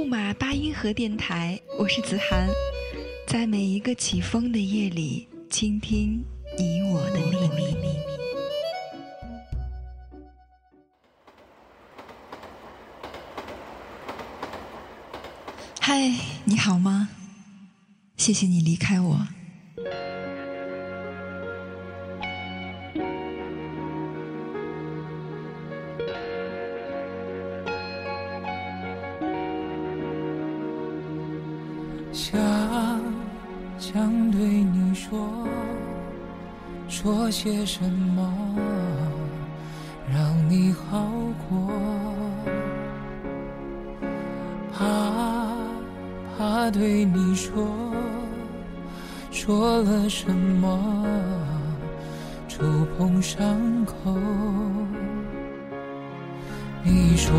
木马八音盒电台，我是子涵，在每一个起风的夜里，倾听你我的秘密。嗨，你好吗？谢谢你离开我。想对你说，说些什么让你好过？怕怕对你说，说了什么触碰伤口？你说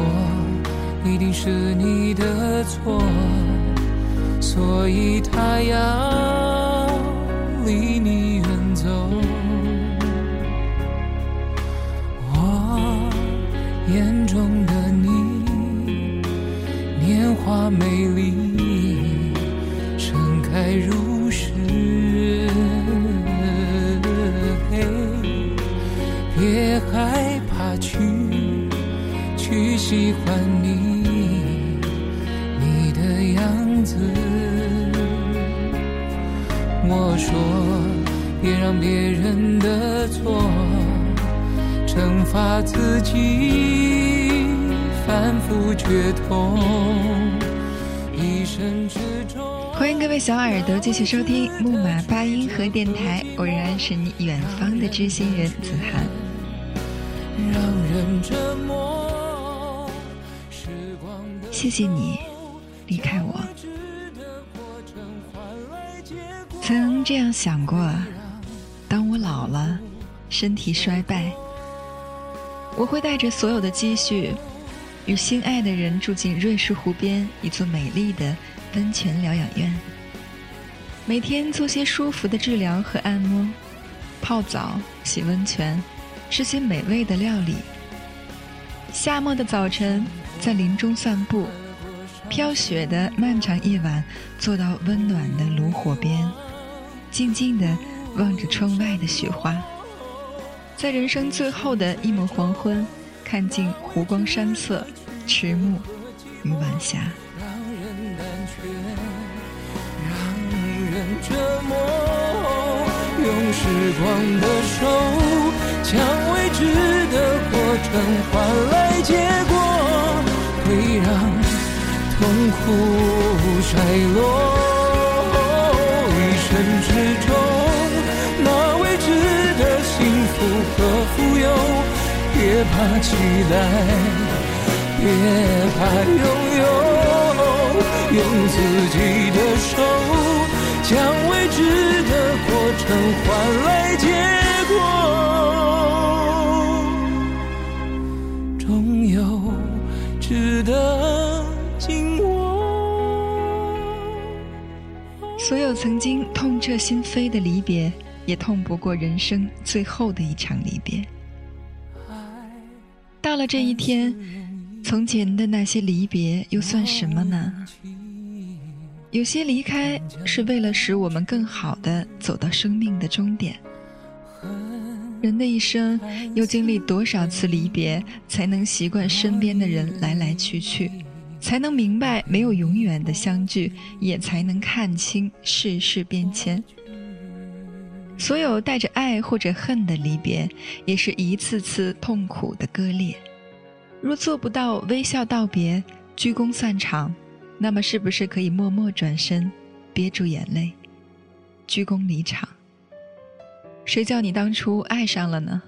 一定是你的错。所以他要离你远走，我眼中的你，年华美丽，盛开如诗。别害怕去，去喜欢别让别人的错惩罚自己，反复决痛，一生之中。欢迎各位小耳朵继续收听木马八音盒电台，我仍然是你远方的知心人子涵。谢谢你离开我。曾这样想过，当我老了，身体衰败，我会带着所有的积蓄，与心爱的人住进瑞士湖边一座美丽的温泉疗养院，每天做些舒服的治疗和按摩，泡澡、洗温泉，吃些美味的料理。夏末的早晨，在林中散步，飘雪的漫长夜晚，坐到温暖的炉火边。静静的望着窗外的雪花，在人生最后的一抹黄昏，看尽湖光山色、迟暮与晚霞。让人难却，让人折磨用时光的手，将未知的过程换来结果，会让痛苦衰落。别怕期待，别怕拥有，用自己的手，将未知的过程换来结果，终有值得紧握。所有曾经痛彻心扉的离别，也痛不过人生最后的一场离别。到了这一天，从前的那些离别又算什么呢？有些离开是为了使我们更好的走到生命的终点。人的一生又经历多少次离别，才能习惯身边的人来来去去？才能明白没有永远的相聚，也才能看清世事变迁。所有带着爱或者恨的离别，也是一次次痛苦的割裂。若做不到微笑道别、鞠躬散场，那么是不是可以默默转身，憋住眼泪，鞠躬离场？谁叫你当初爱上了呢？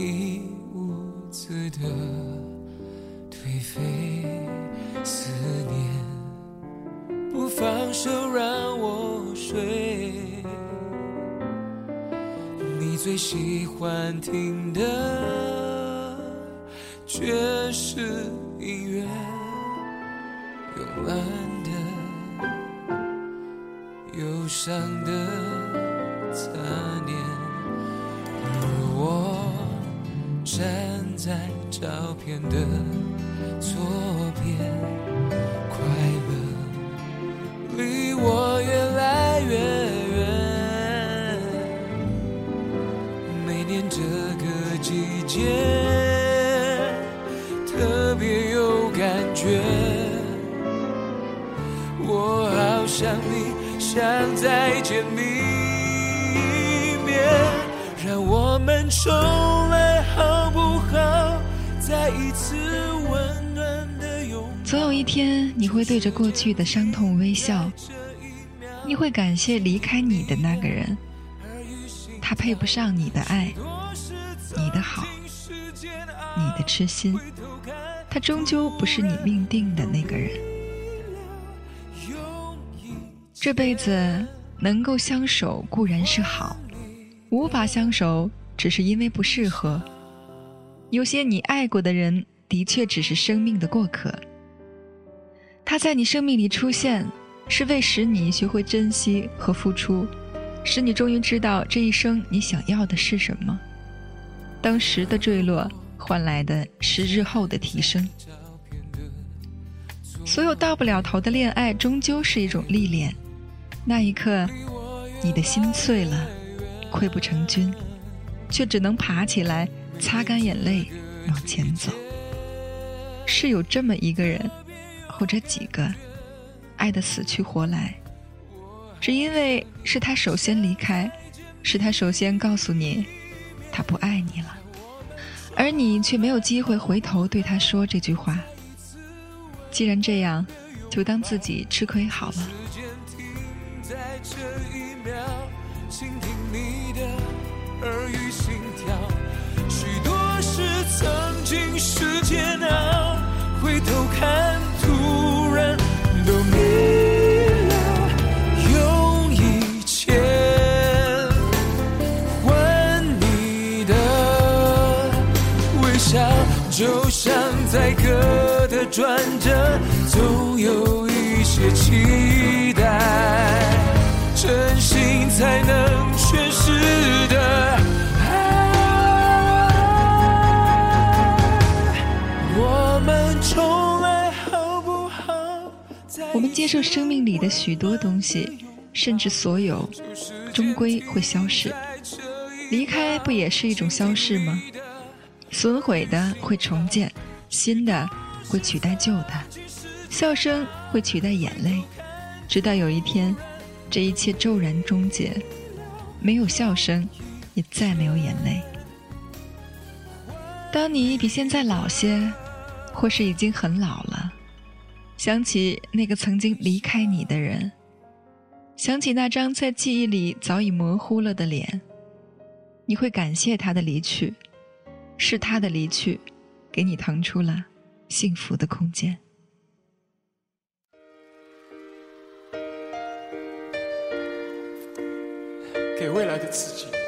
一屋子的颓废思念，不放手让我睡。你最喜欢听的爵士音乐，慵懒的，忧伤的残。在照片的左边，快乐离我越来越远。每年这个季节特别有感觉，我好想你，想再见你一面，让我们重总有一天，你会对着过去的伤痛微笑，你会感谢离开你的那个人，他配不上你的爱，你的好，你的痴心，他终究不是你命定的那个人。这辈子能够相守固然是好，无法相守只是因为不适合。有些你爱过的人，的确只是生命的过客。他在你生命里出现，是为使你学会珍惜和付出，使你终于知道这一生你想要的是什么。当时的坠落换来的是日后的提升。所有到不了头的恋爱，终究是一种历练。那一刻，你的心碎了，溃不成军，却只能爬起来，擦干眼泪，往前走。是有这么一个人，或者几个，爱得死去活来，只因为是他首先离开，是他首先告诉你，他不爱你了，而你却没有机会回头对他说这句话。既然这样，就当自己吃亏好了。回头看，突然都明了。用一切换你的微笑，就像在歌的转折，总有一些期待，真心才能接受生命里的许多东西，甚至所有，终归会消逝。离开不也是一种消逝吗？损毁的会重建，新的会取代旧的，笑声会取代眼泪，直到有一天，这一切骤然终结，没有笑声，也再没有眼泪。当你比现在老些，或是已经很老了，想起那个曾经离开你的人，想起那张在记忆里早已模糊了的脸，你会感谢他的离去，是他的离去，给你腾出了幸福的空间。给未来的自己。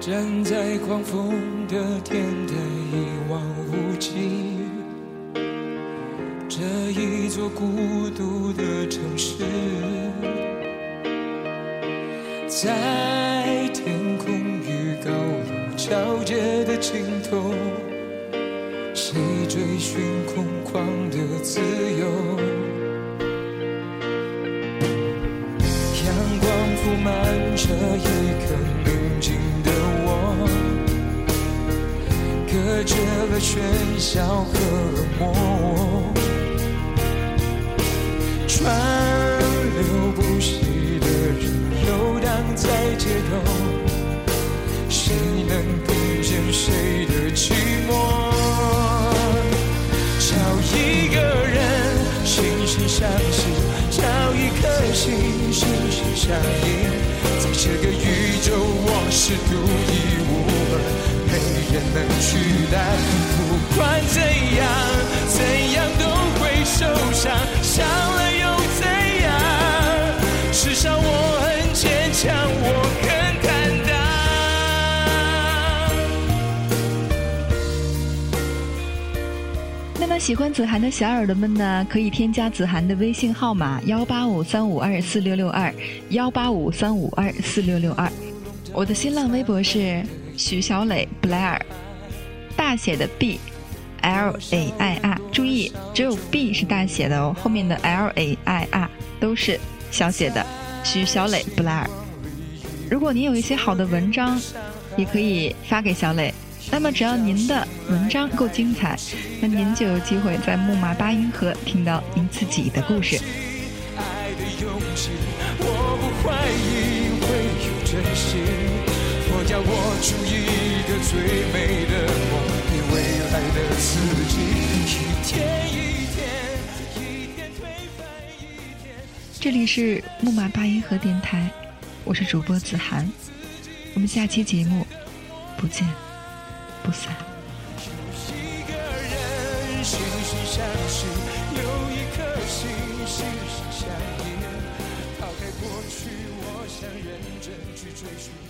站在狂风的天台，一望无际，这一座孤独的城市，在天空与高楼交接的尽头。谁追寻空旷的自由？阳光铺满这一绝了喧嚣和冷漠。川流不息的人游荡在街头，谁能听见谁的寂寞？找一个人心心相惜，找一颗心心心相印。在这个宇宙，我是独不管怎样，怎样都会受伤，伤了又怎样？至少我很坚强，我很坦荡那么喜欢子涵的小耳朵们呢，可以添加子涵的微信号码幺八五三五二四六六二幺八五三五二四六六二。我的新浪微博是徐小磊 Blair，大写的 B L A I R，注意只有 B 是大写的哦，后面的 L A I R 都是小写的。徐小磊布莱尔如果您有一些好的文章，也可以发给小磊。那么只要您的文章够精彩，那您就有机会在木马八音盒听到您自己的故事。爱的勇气，我不怀疑会有真心。要握住一个最美的梦，给未来的自己，一天一天，一天推翻一天。这里是木马八音盒电台，我是主播子涵，我们下期节目不见不散。追寻。